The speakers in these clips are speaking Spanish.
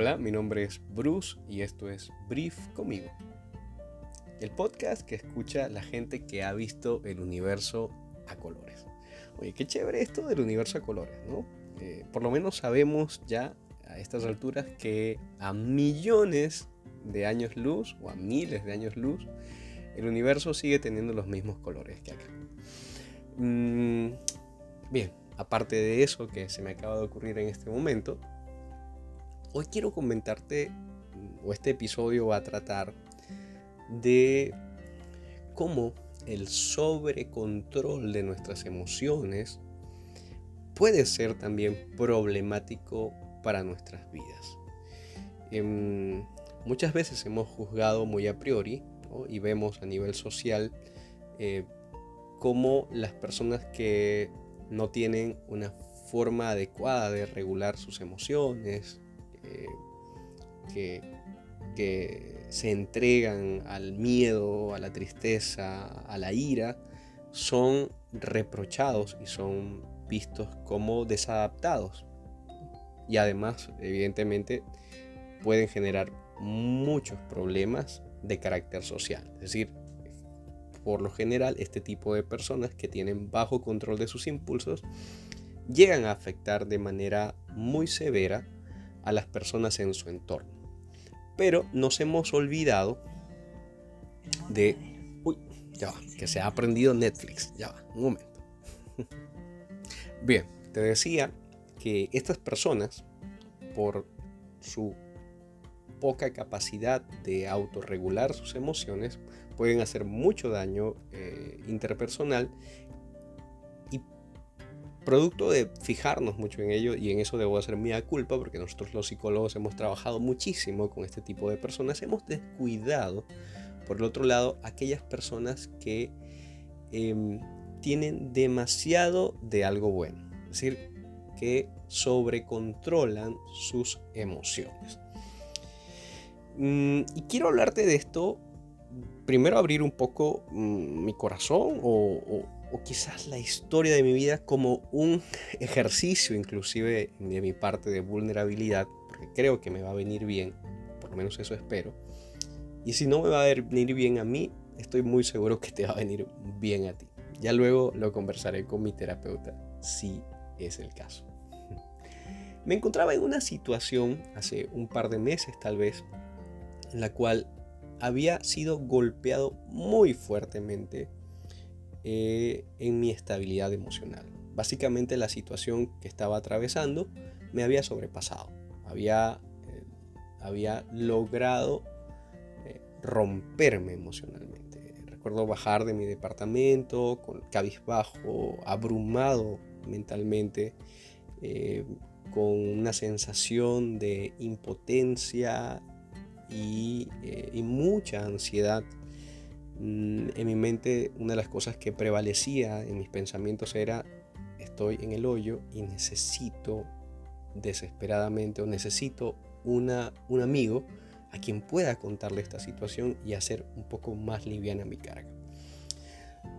Hola, mi nombre es Bruce y esto es Brief conmigo. El podcast que escucha la gente que ha visto el universo a colores. Oye, qué chévere esto del universo a colores, ¿no? Eh, por lo menos sabemos ya a estas alturas que a millones de años luz o a miles de años luz, el universo sigue teniendo los mismos colores que acá. Mm, bien, aparte de eso que se me acaba de ocurrir en este momento, hoy quiero comentarte, o este episodio va a tratar de cómo el sobrecontrol de nuestras emociones puede ser también problemático para nuestras vidas. Em, muchas veces hemos juzgado muy a priori y vemos a nivel social eh, cómo las personas que no tienen una forma adecuada de regular sus emociones, eh, que, que se entregan al miedo, a la tristeza, a la ira, son reprochados y son vistos como desadaptados. Y además, evidentemente, pueden generar muchos problemas de carácter social. Es decir, por lo general, este tipo de personas que tienen bajo control de sus impulsos llegan a afectar de manera muy severa a las personas en su entorno. Pero nos hemos olvidado de... Uy, ya va, que se ha aprendido Netflix. Ya va, un momento. Bien, te decía que estas personas, por su poca capacidad de autorregular sus emociones, pueden hacer mucho daño eh, interpersonal producto de fijarnos mucho en ello, y en eso debo hacer mi culpa, porque nosotros los psicólogos hemos trabajado muchísimo con este tipo de personas, hemos descuidado, por el otro lado, aquellas personas que em, tienen demasiado de algo bueno, es decir, que sobrecontrolan sus emociones. Mm, y quiero hablarte de esto primero abrir un poco mm, mi corazón o, quizás la historia de mi vida como un ejercicio inclusive de mi parte de vulnerabilidad, porque creo que me va a venir bien, por lo menos eso espero. Y si no me va a venir bien a mí, estoy muy seguro que te va a venir bien a ti. Ya luego lo conversaré con mi terapeuta, si es el caso. Me encontraba en una situación hace un par de meses tal vez, en la cual había sido golpeado muy fuertemente eh, en mi estabilidad emocional. Básicamente la situación que estaba atravesando me había sobrepasado. Había, eh, había logrado eh, romperme emocionalmente. Recuerdo bajar de mi departamento con cabizbajo, abrumado mentalmente, con una sensación de impotencia y, mucha ansiedad. Mm, en mi mente una de las cosas que prevalecía en mis pensamientos era estoy en el hoyo y necesito desesperadamente o necesito una, un amigo a quien pueda contarle esta situación y hacer un poco más liviana mi carga.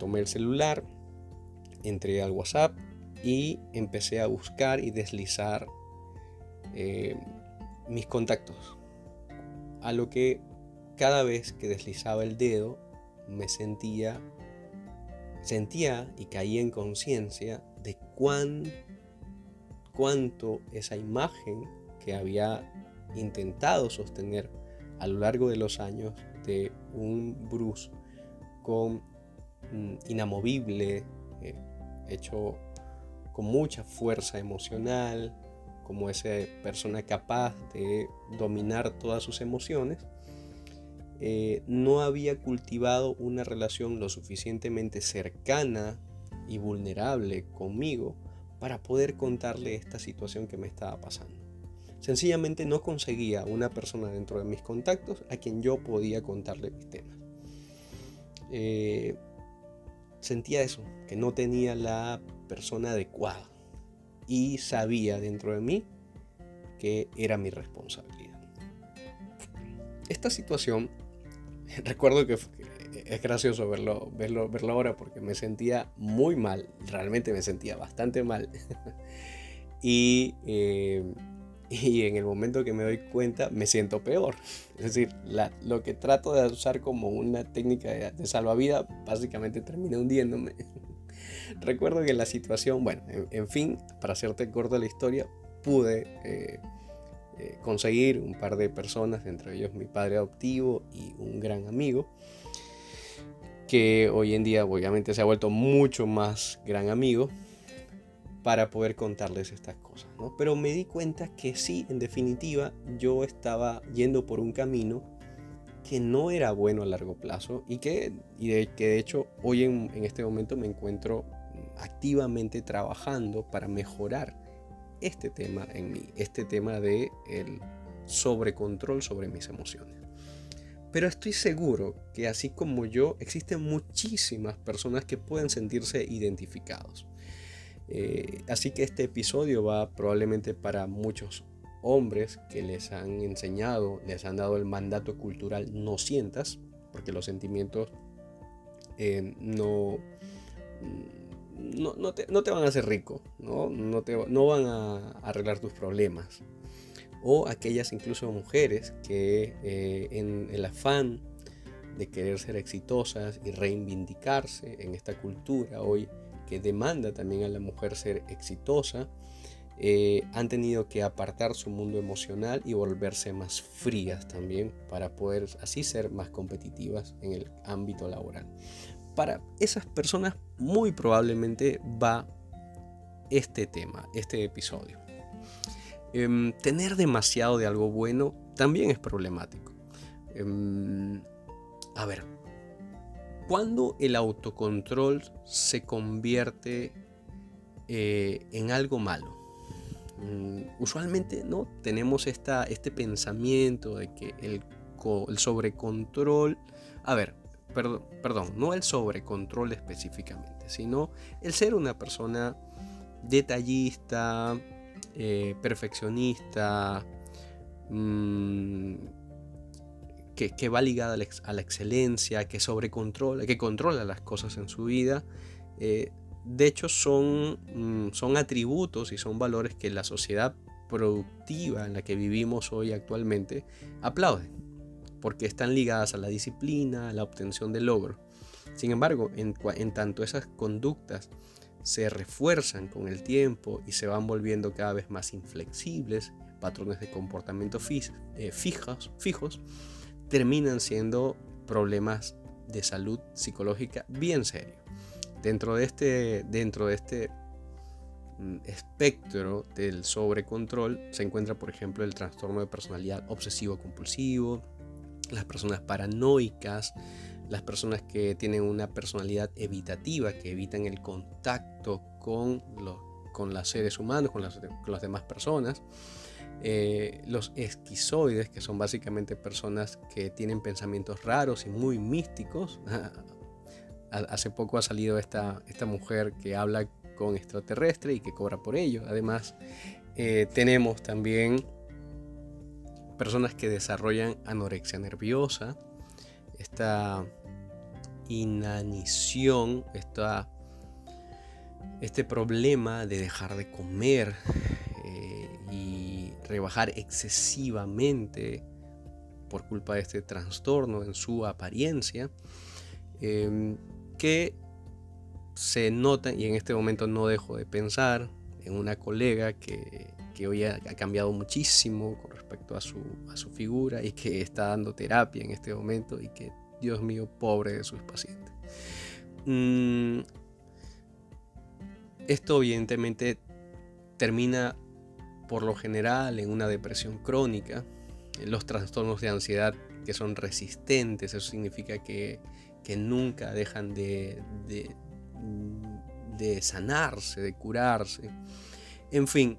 Tomé el celular, entré al WhatsApp y empecé a buscar y deslizar eh, mis contactos a lo que cada vez que deslizaba el dedo me sentía, sentía y caía en conciencia de cuán, cuánto esa imagen que había intentado sostener a lo largo de los años de un Bruce con mm, inamovible, eh, hecho con mucha fuerza emocional, como esa persona capaz de dominar todas sus emociones, eh, no había cultivado una relación lo suficientemente cercana y vulnerable conmigo para poder contarle esta situación que me estaba pasando. Sencillamente no conseguía una persona dentro de mis contactos a quien yo podía contarle mis temas. Eh, sentía eso, que no tenía la persona adecuada y sabía dentro de mí que era mi responsabilidad. Esta situación, recuerdo que es gracioso verlo, verlo, verlo ahora porque me sentía muy mal, realmente me sentía bastante mal. y eh, y en el momento que me doy cuenta me siento peor. Es decir, lo que trato de usar como una técnica de, salvavidas básicamente termina hundiéndome. Recuerdo que la situación, bueno, en, fin, para hacerte corta la historia, pude eh, eh, conseguir un par de personas, entre ellos mi padre adoptivo y un gran amigo, que hoy en día obviamente se ha vuelto mucho más gran amigo para poder contarles estas cosas. Pero me di cuenta que sí, en definitiva, yo estaba yendo por un camino que no era bueno a largo plazo y que, y de, que de hecho hoy en este momento me encuentro activamente trabajando para mejorar este tema en mí, este tema de el sobrecontrol sobre mis emociones. Pero estoy seguro que así como yo, existen muchísimas personas que pueden sentirse identificados. Eh, así que este episodio va probablemente para muchos hombres que les han enseñado, les han dado el mandato cultural no sientas, porque los sentimientos eh, no, no, te, van a hacer rico, no, no, te, no van a arreglar tus problemas. O aquellas incluso mujeres que eh, en el afán de querer ser exitosas y reivindicarse en esta cultura hoy que demanda también a la mujer ser exitosa, eh, han tenido que apartar su mundo emocional y volverse más frías también para poder así ser más competitivas en el ámbito laboral. Para esas personas muy probablemente va este tema, este episodio. Em, tener demasiado de algo bueno también es problemático. Em, a ver, cuando el autocontrol se convierte eh, en algo malo. Mm, usualmente no tenemos esta, este pensamiento de que el sobrecontrol, a ver, perdón, no el sobrecontrol específicamente, sino el ser una persona detallista, eh, perfeccionista, mmm, que, va ligada a la, excelencia, que sobrecontrola, que controla las cosas en su vida. Eh, de hecho, son, mm, son atributos y son valores que la sociedad productiva en la que vivimos hoy actualmente aplaude, porque están ligadas a la disciplina, a la obtención de logro. Sin embargo, en, en tanto esas conductas se refuerzan con el tiempo y se van volviendo cada vez más inflexibles, patrones de comportamiento eh, fijos, fijos, terminan siendo problemas de salud psicológica bien serios. Dentro de este, dentro de este mm, espectro del sobrecontrol se encuentra, por ejemplo, el trastorno de personalidad obsesivo-compulsivo, las personas paranoicas, las personas que tienen una personalidad evitativa, que evitan el contacto con los, con los seres humanos, con las, con las demás personas, eh, los esquizoides, que son básicamente personas que tienen pensamientos raros y muy místicos. Hace poco ha salido esta, esta mujer que habla con extraterrestre y que cobra por ello. Además, eh, tenemos también personas que desarrollan anorexia nerviosa, esta inanición, esta, este problema de dejar de comer, rebajar excesivamente por culpa de este trastorno en su apariencia, em, que se nota, y en este momento no dejo de pensar en una colega que, hoy ha, cambiado muchísimo con respecto a su, figura y que está dando terapia en este momento y que, Dios mío, pobre de sus pacientes. Mm, esto evidentemente termina por lo general en una depresión crónica, los trastornos de ansiedad que son resistentes, eso significa que, nunca dejan de, de, sanarse, de curarse. En fin,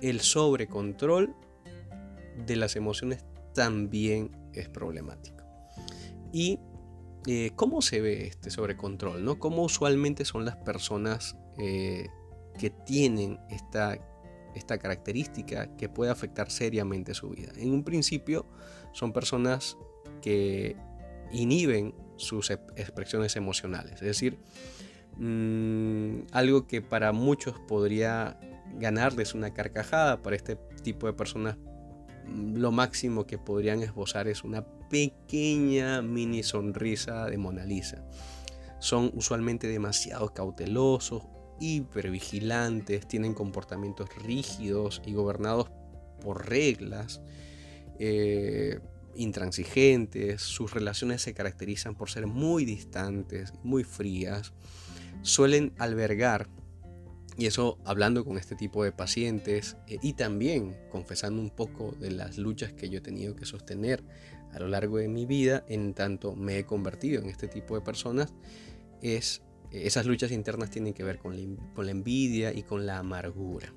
el sobrecontrol de las emociones también es problemático. ¿Y eh, cómo se ve este sobrecontrol? ¿no? ¿Cómo usualmente son las personas eh, que tienen esta esta característica que puede afectar seriamente su vida. En un principio son personas que inhiben sus expresiones emocionales, es decir, mm, algo que para muchos podría ganarles una carcajada. Para este tipo de personas mm, lo máximo que podrían esbozar es una pequeña mini sonrisa de Mona Lisa. Son usualmente demasiado cautelosos, hipervigilantes, tienen comportamientos rígidos y gobernados por reglas. Eh, intransigentes, sus relaciones se caracterizan por ser muy distantes, muy frías, suelen albergar, y eso hablando con este tipo de pacientes eh, y también confesando un poco de las luchas que yo he tenido que sostener a lo largo de mi vida, en tanto me he convertido en este tipo de personas, es esas luchas internas tienen que ver con la, envidia y con la amargura.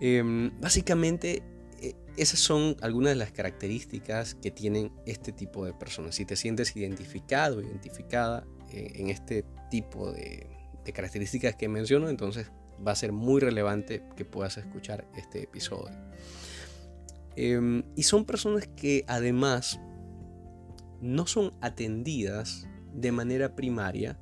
Em, básicamente eh, esas son algunas de las características que tienen este tipo de personas. Si te sientes identificado, identificada eh, en este tipo de, características que menciono, entonces va a ser muy relevante que puedas escuchar este episodio. Em, y son personas que además no son atendidas de manera primaria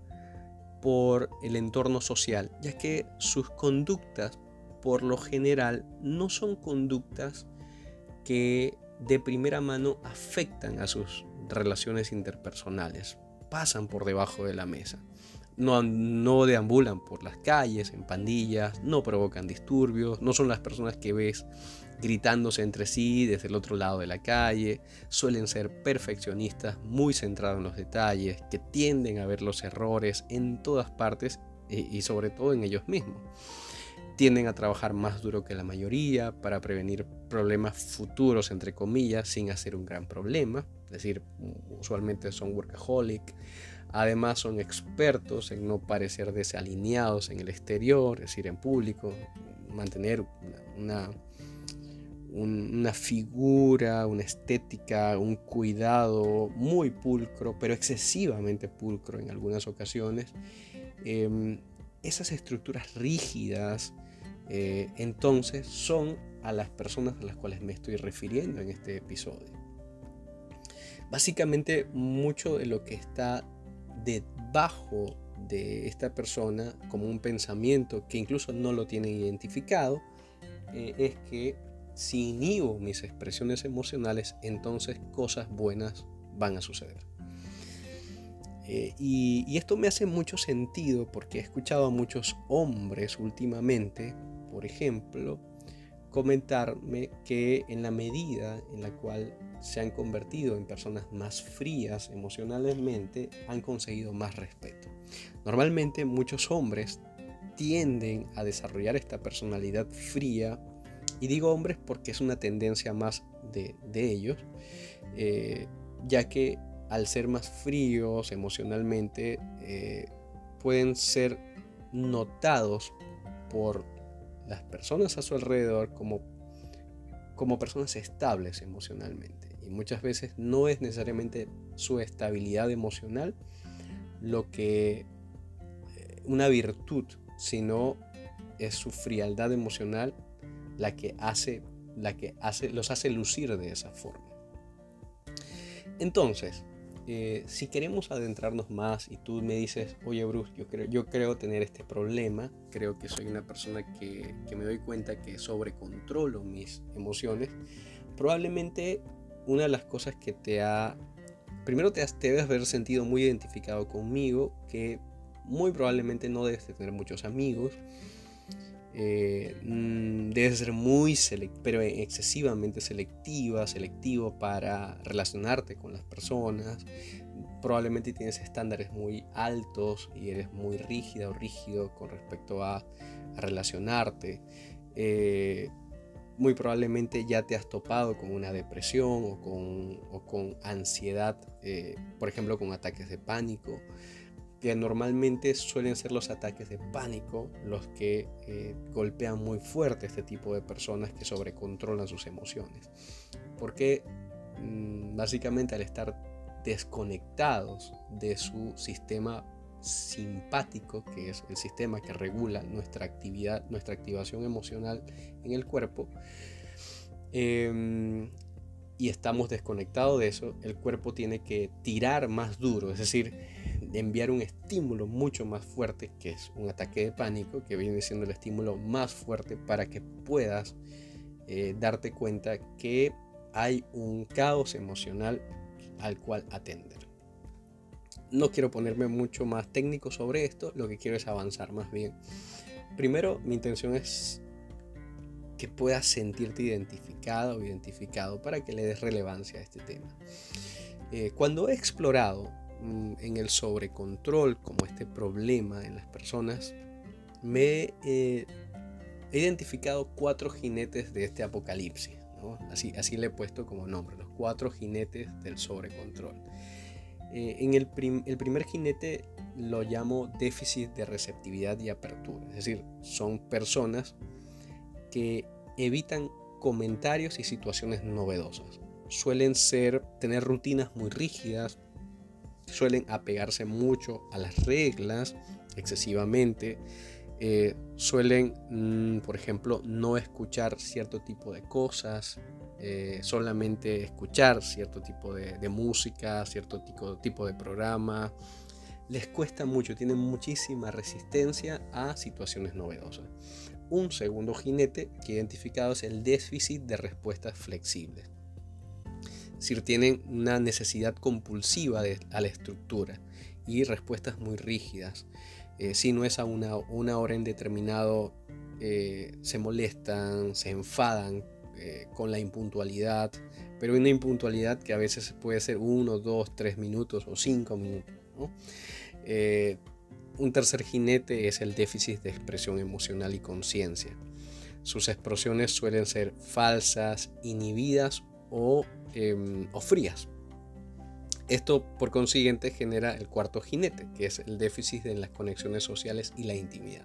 por el entorno social, ya que sus conductas por lo general no son conductas que de primera mano afectan a sus relaciones interpersonales, pasan por debajo de la mesa. No, no deambulan por las calles, en pandillas, no provocan disturbios, no son las personas que ves gritándose entre sí desde el otro lado de la calle, suelen ser perfeccionistas, muy centrados en los detalles, que tienden a ver los errores en todas partes y sobre todo en ellos mismos tienden a trabajar más duro que la mayoría para prevenir problemas futuros, entre comillas, sin hacer un gran problema. Es decir, usualmente son workaholic. Además son expertos en no parecer desalineados en el exterior, es decir, en público, mantener una, una, figura, una estética, un cuidado muy pulcro, pero excesivamente pulcro en algunas ocasiones. Em, esas estructuras rígidas eh, entonces son a las personas a las cuales me estoy refiriendo en este episodio. Básicamente mucho de lo que está debajo de esta persona como un pensamiento que incluso no lo tienen identificado eh, es que si inhibo mis expresiones emocionales entonces cosas buenas van a suceder. Eh, y, y, esto me hace mucho sentido porque he escuchado a muchos hombres últimamente por ejemplo, comentarme que en la medida en la cual se han convertido en personas más frías emocionalmente, han conseguido más respeto. Normalmente muchos hombres tienden a desarrollar esta personalidad fría, y digo hombres porque es una tendencia más de, ellos, eh, ya que al ser más fríos emocionalmente, eh, pueden ser notados por las personas a su alrededor como, como personas estables emocionalmente. Y muchas veces no es necesariamente su estabilidad emocional lo que eh, una virtud, sino es su frialdad emocional la que hace la que hace los hace lucir de esa forma. Entonces, eh, si queremos adentrarnos más y tú me dices, oye Bruce, yo creo, yo creo tener este problema, creo que soy una persona que, me doy cuenta que sobrecontrolo mis emociones, probablemente una de las cosas que te ha... Primero te, te debes haber sentido muy identificado conmigo, que muy probablemente no debes de tener muchos amigos, eh, mm, debes ser muy pero excesivamente selectiva, selectivo para relacionarte con las personas. Probablemente tienes estándares muy altos y eres muy rígida o rígido con respecto a, relacionarte. Eh, muy probablemente ya te has topado con una depresión o con, ansiedad, eh, por ejemplo con ataques de pánico que normalmente suelen ser los ataques de pánico los que eh, golpean muy fuerte este tipo de personas que sobrecontrolan sus emociones. Porque mm, básicamente al estar desconectados de su sistema simpático, que es el sistema que regula nuestra actividad, nuestra activación emocional en el cuerpo, em, y estamos desconectados de eso, el cuerpo tiene que tirar más duro, es decir, enviar un estímulo mucho más fuerte, que es un ataque de pánico, que viene siendo el estímulo más fuerte para que puedas eh, darte cuenta que hay un caos emocional al cual atender. No quiero ponerme mucho más técnico sobre esto, lo que quiero es avanzar más bien. Primero, mi intención es que puedas sentirte identificado o identificado para que le des relevancia a este tema. Eh, cuando he explorado mm, en el sobrecontrol como este problema en las personas, me he identificado cuatro jinetes de este apocalipsis. Así, le he puesto como nombre, los cuatro jinetes del sobrecontrol. Eh, en el primer jinete lo llamo déficit de receptividad y apertura, es decir, son personas que evitan comentarios y situaciones novedosas. Suelen ser, tener rutinas muy rígidas, suelen apegarse mucho a las reglas excesivamente, eh, suelen, mm, por ejemplo, no escuchar cierto tipo de cosas, eh, solamente escuchar cierto tipo de, música, cierto tipo de programa. Les cuesta mucho, tienen muchísima resistencia a situaciones novedosas. Un segundo jinete que identificado es el déficit de respuestas flexibles. Es decir, tienen una necesidad compulsiva a la estructura y respuestas muy rígidas. Eh, si no es a una, una hora en determinado, eh, se molestan, se enfadan eh, con la impuntualidad, pero una impuntualidad que a veces puede ser uno, dos, tres minutos o cinco minutos. Un tercer jinete es el déficit de expresión emocional y conciencia. Sus expresiones suelen ser falsas, inhibidas o, em, o frías. Esto por consiguiente genera el cuarto jinete, que es el déficit en las conexiones sociales y la intimidad.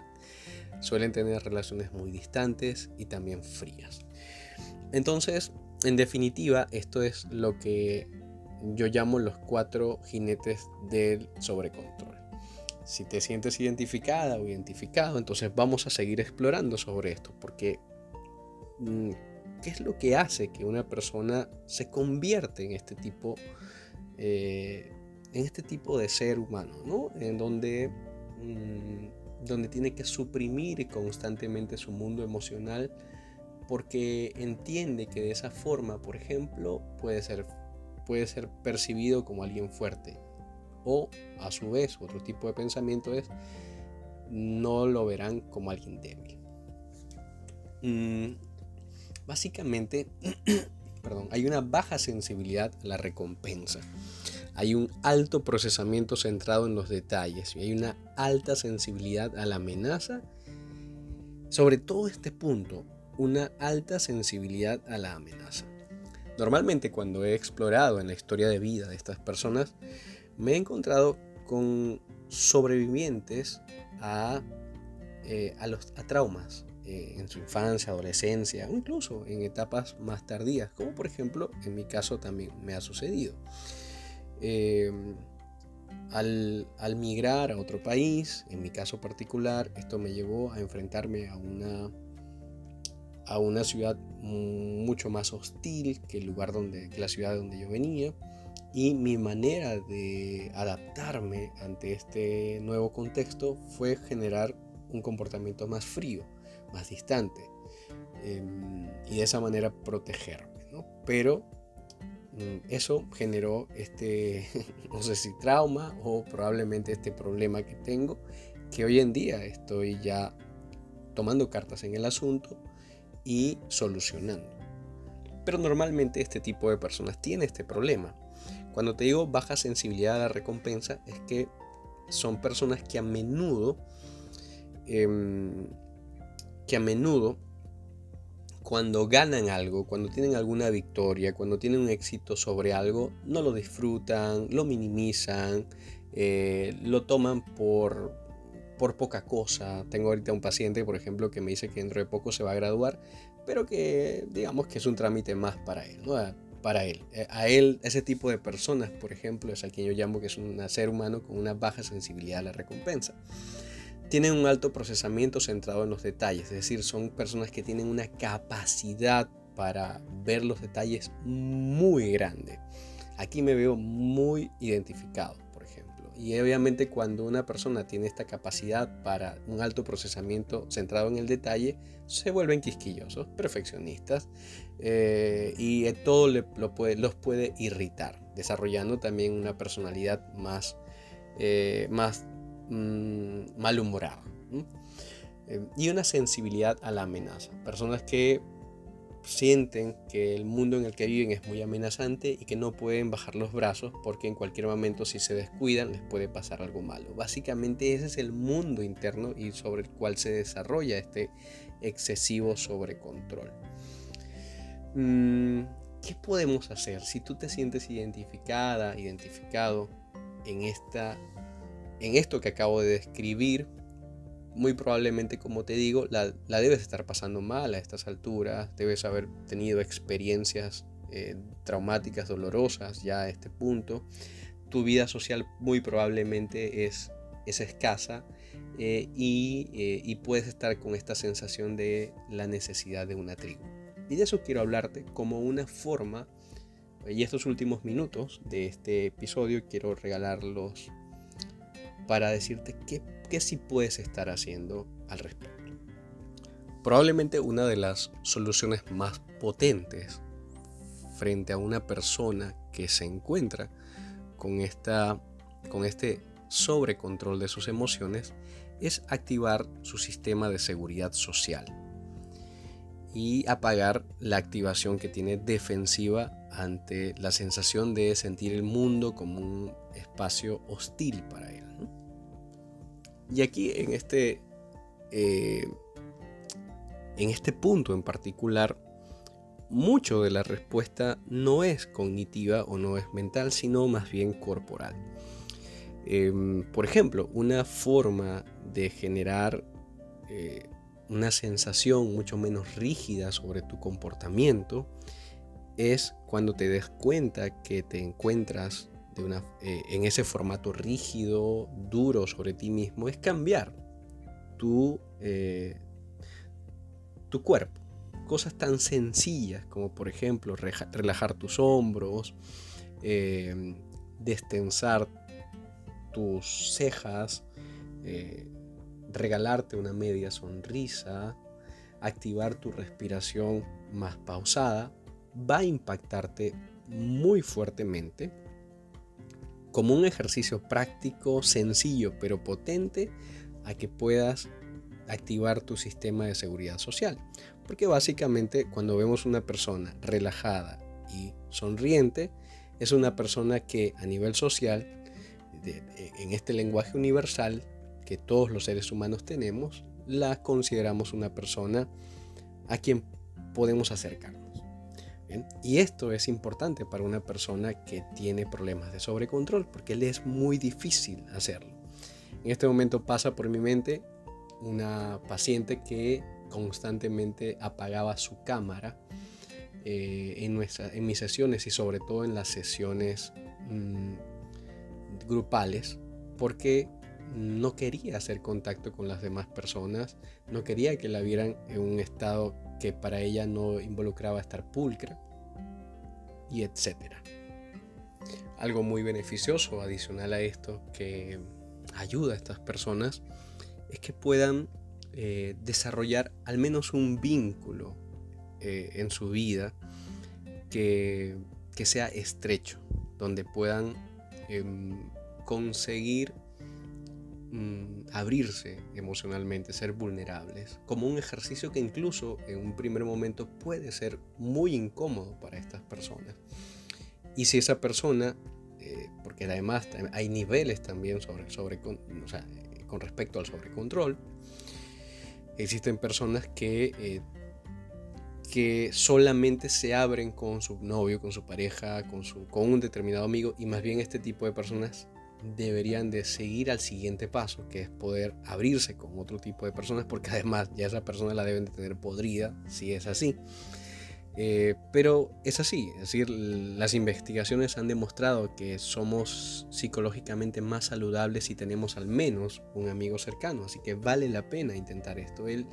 Suelen tener relaciones muy distantes y también frías. Entonces, en definitiva, esto es lo que yo llamo los cuatro jinetes del sobrecontrol. Si te sientes identificada o identificado, entonces vamos a seguir explorando sobre esto, porque mm, ¿qué es lo que hace que una persona se convierte en este tipo, eh, en este tipo de ser humano, ¿no? En donde, mm, donde tiene que suprimir constantemente su mundo emocional porque entiende que de esa forma, por ejemplo, puede ser, puede ser percibido como alguien fuerte o a su vez, otro tipo de pensamiento es, no lo verán como alguien débil. Mm, básicamente, perdón, hay una baja sensibilidad a la recompensa. Hay un alto procesamiento centrado en los detalles y hay una alta sensibilidad a la amenaza. Sobre todo este punto, una alta sensibilidad a la amenaza. Normalmente cuando he explorado en la historia de vida de estas personas, me he encontrado con sobrevivientes a, eh, a los, a traumas eh, en su infancia, adolescencia o incluso en etapas más tardías, como por ejemplo en mi caso también me ha sucedido. Em, al, al, migrar a otro país, en mi caso particular, esto me llevó a enfrentarme a una, a una ciudad mucho más hostil que el lugar donde, que la ciudad donde yo venía y mi manera de adaptarme ante este nuevo contexto fue generar un comportamiento más frío, más distante. Em, y de esa manera protegerme. ¿no? Pero mm, eso generó este, no sé si trauma o probablemente este problema que tengo, que hoy en día estoy ya tomando cartas en el asunto y solucionando. Pero normalmente este tipo de personas tiene este problema cuando te digo baja sensibilidad a la recompensa, es que son personas que a menudo, em, que a menudo, cuando ganan algo, cuando tienen alguna victoria, cuando tienen un éxito sobre algo, no lo disfrutan, lo minimizan, eh, lo toman por, por poca cosa. Tengo ahorita un paciente, por ejemplo, que me dice que dentro de poco se va a graduar, pero que digamos que es un trámite más para él. Para él. Eh, a él, ese tipo de personas, por ejemplo, es a quien yo llamo que es un ser humano con una baja sensibilidad a la recompensa. Tienen un alto procesamiento centrado en los detalles, es decir, son personas que tienen una capacidad para ver los detalles muy grande. Aquí me veo muy identificado, por ejemplo. Y obviamente cuando una persona tiene esta capacidad para un alto procesamiento centrado en el detalle, se vuelven quisquillosos, perfeccionistas, eh, y todo lo puede, los puede irritar, desarrollando también una personalidad más, eh, más mm, malhumorada. Eh, y una sensibilidad a la amenaza. Personas que sienten que el mundo en el que viven es muy amenazante y que no pueden bajar los brazos porque en cualquier momento si se descuidan les puede pasar algo malo. Básicamente ese es el mundo interno y sobre el cual se desarrolla este excesivo sobrecontrol. Mm, ¿Qué podemos hacer si tú te sientes identificada, identificado en, esta, en esto que acabo de describir? muy probablemente, como te digo, la, debes estar pasando mal a estas alturas, debes haber tenido experiencias eh, traumáticas, dolorosas ya a este punto. Tu vida social muy probablemente es, es escasa eh, eh, y puedes estar con esta sensación de la necesidad de una tribu. Y de eso quiero hablarte como una forma, y estos últimos minutos de este episodio quiero regalarlos para decirte qué ¿qué sí puedes estar haciendo al respecto? Probablemente una de las soluciones más potentes frente a una persona que se encuentra con, esta, con este sobrecontrol de sus emociones es activar su sistema de seguridad social y apagar la activación que tiene defensiva ante la sensación de sentir el mundo como un espacio hostil para él. Y aquí en este, eh, en este punto en particular, mucho de la respuesta no es cognitiva o no es mental, sino más bien corporal. Em, por ejemplo, una forma de generar eh, una sensación mucho menos rígida sobre tu comportamiento es cuando te des cuenta que te encuentras eh, en ese formato rígido, duro sobre ti mismo, es cambiar tu, eh, tu cuerpo. Cosas tan sencillas como por ejemplo relajar tus hombros, eh, destensar tus cejas, regalarte una media sonrisa, activar tu respiración más pausada, va a impactarte muy fuertemente como un ejercicio práctico, sencillo, pero potente a que puedas activar tu sistema de seguridad social. Porque básicamente cuando vemos una persona relajada y sonriente, es una persona que a nivel social, en este lenguaje universal que todos los seres humanos tenemos, la consideramos una persona a quien podemos acercarnos. Y esto es importante para una persona que tiene problemas de sobrecontrol, porque le es muy difícil hacerlo. En este momento pasa por mi mente una paciente que constantemente apagaba su cámara eh, en, en mis sesiones y sobre todo en las sesiones mm, grupales, porque no quería hacer contacto con las demás personas, no quería que la vieran en un estado que para ella no involucraba estar pulcra y etcétera. Algo muy beneficioso adicional a esto que ayuda a estas personas es que puedan eh, desarrollar al menos un vínculo eh, en su vida que, que, sea estrecho, donde puedan em, conseguir Mm, abrirse emocionalmente, ser vulnerables, como un ejercicio que incluso en un primer momento puede ser muy incómodo para estas personas. Y si esa persona, eh, porque además hay niveles también sobre, sobre con, respecto al sobrecontrol, existen personas que, eh, que solamente se abren con su novio, con su pareja, con, su, con un determinado amigo, y más bien este tipo de personas deberían de seguir al siguiente paso, que es poder abrirse con otro tipo de personas, porque además ya esa persona la deben de tener podrida, si es así. Eh, pero es así, es decir, las investigaciones han demostrado que somos psicológicamente más saludables si tenemos al menos un amigo cercano, así que vale la pena intentar esto. El,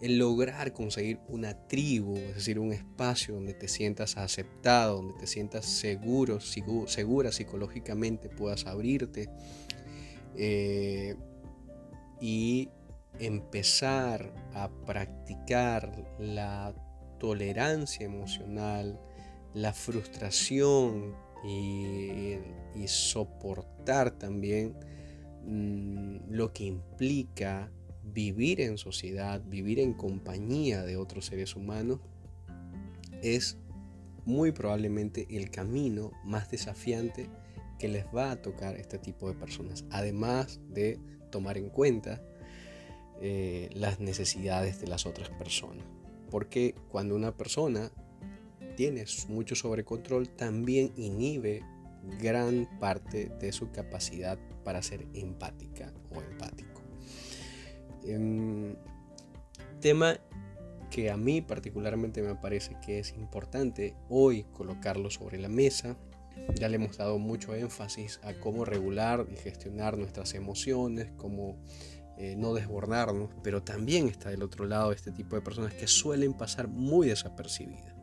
el lograr conseguir una tribu, es decir, un espacio donde te sientas aceptado, donde te sientas seguro, segura psicológicamente, puedas abrirte eh, y empezar a practicar la tolerancia emocional, la frustración y, soportar también mm, lo que implica vivir en sociedad, vivir en compañía de otros seres humanos, es muy probablemente el camino más desafiante que les va a tocar este tipo de personas. Además de tomar en cuenta eh, las necesidades de las otras personas. Porque cuando una persona tiene mucho sobrecontrol, también inhibe gran parte de su capacidad para ser empática o empático. Em, tema que a mí particularmente me parece que es importante hoy colocarlo sobre la mesa. Ya le hemos dado mucho énfasis a cómo regular y gestionar nuestras emociones, cómo eh, no desbordarnos, pero también está del otro lado este tipo de personas que suelen pasar muy desapercibidas.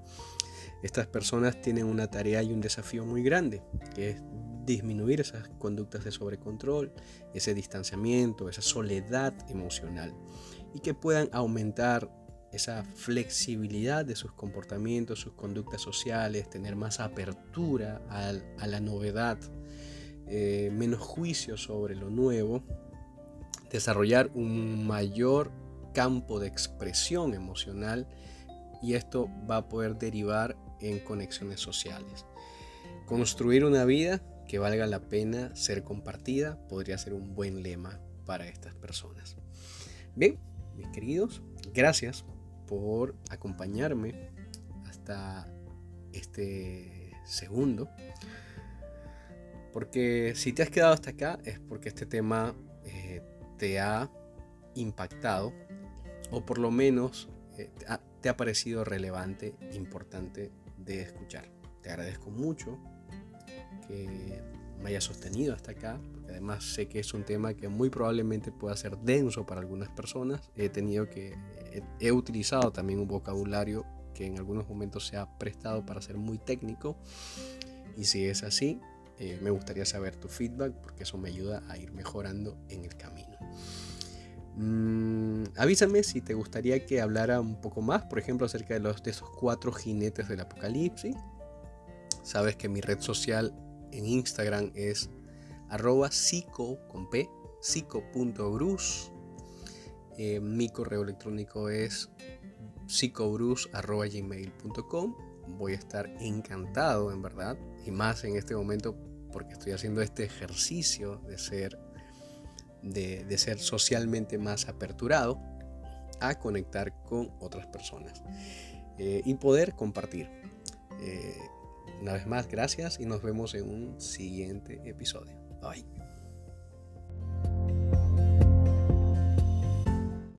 Estas personas tienen una tarea y un desafío muy grande, que es disminuir esas conductas de sobrecontrol, ese distanciamiento, esa soledad emocional, y que puedan aumentar esa flexibilidad de sus comportamientos, sus conductas sociales, tener más apertura a, la novedad, eh, menos juicio sobre lo nuevo desarrollar un mayor campo de expresión emocional y esto va a poder derivar en conexiones sociales. Construir una vida que valga la pena ser compartida podría ser un buen lema para estas personas. Bien, mis queridos, gracias por acompañarme hasta este segundo. Porque si te has quedado hasta acá es porque este tema eh, te ha impactado o por lo menos eh, te, ha, parecido relevante, importante de escuchar. Te agradezco mucho que me hayas sostenido hasta acá, porque además sé que es un tema que muy probablemente pueda ser denso para algunas personas. He tenido que, he, utilizado también un vocabulario que en algunos momentos se ha prestado para ser muy técnico. Y si es así, eh, me gustaría saber tu feedback porque eso me ayuda a ir mejorando en el camino. Mm, avísame si te gustaría que hablara un poco más, por ejemplo, acerca de, los, de esos cuatro jinetes del apocalipsis. Sabes que mi red social en Instagram es arroba psico con p. Eh, mi correo electrónico es psicobrus.gmail.com Voy a estar encantado, en verdad, y más en este momento porque estoy haciendo este ejercicio de ser de, ser socialmente más aperturado a conectar con otras personas eh, y poder compartir. Eh, una vez más, gracias y nos vemos en un siguiente episodio. Bye.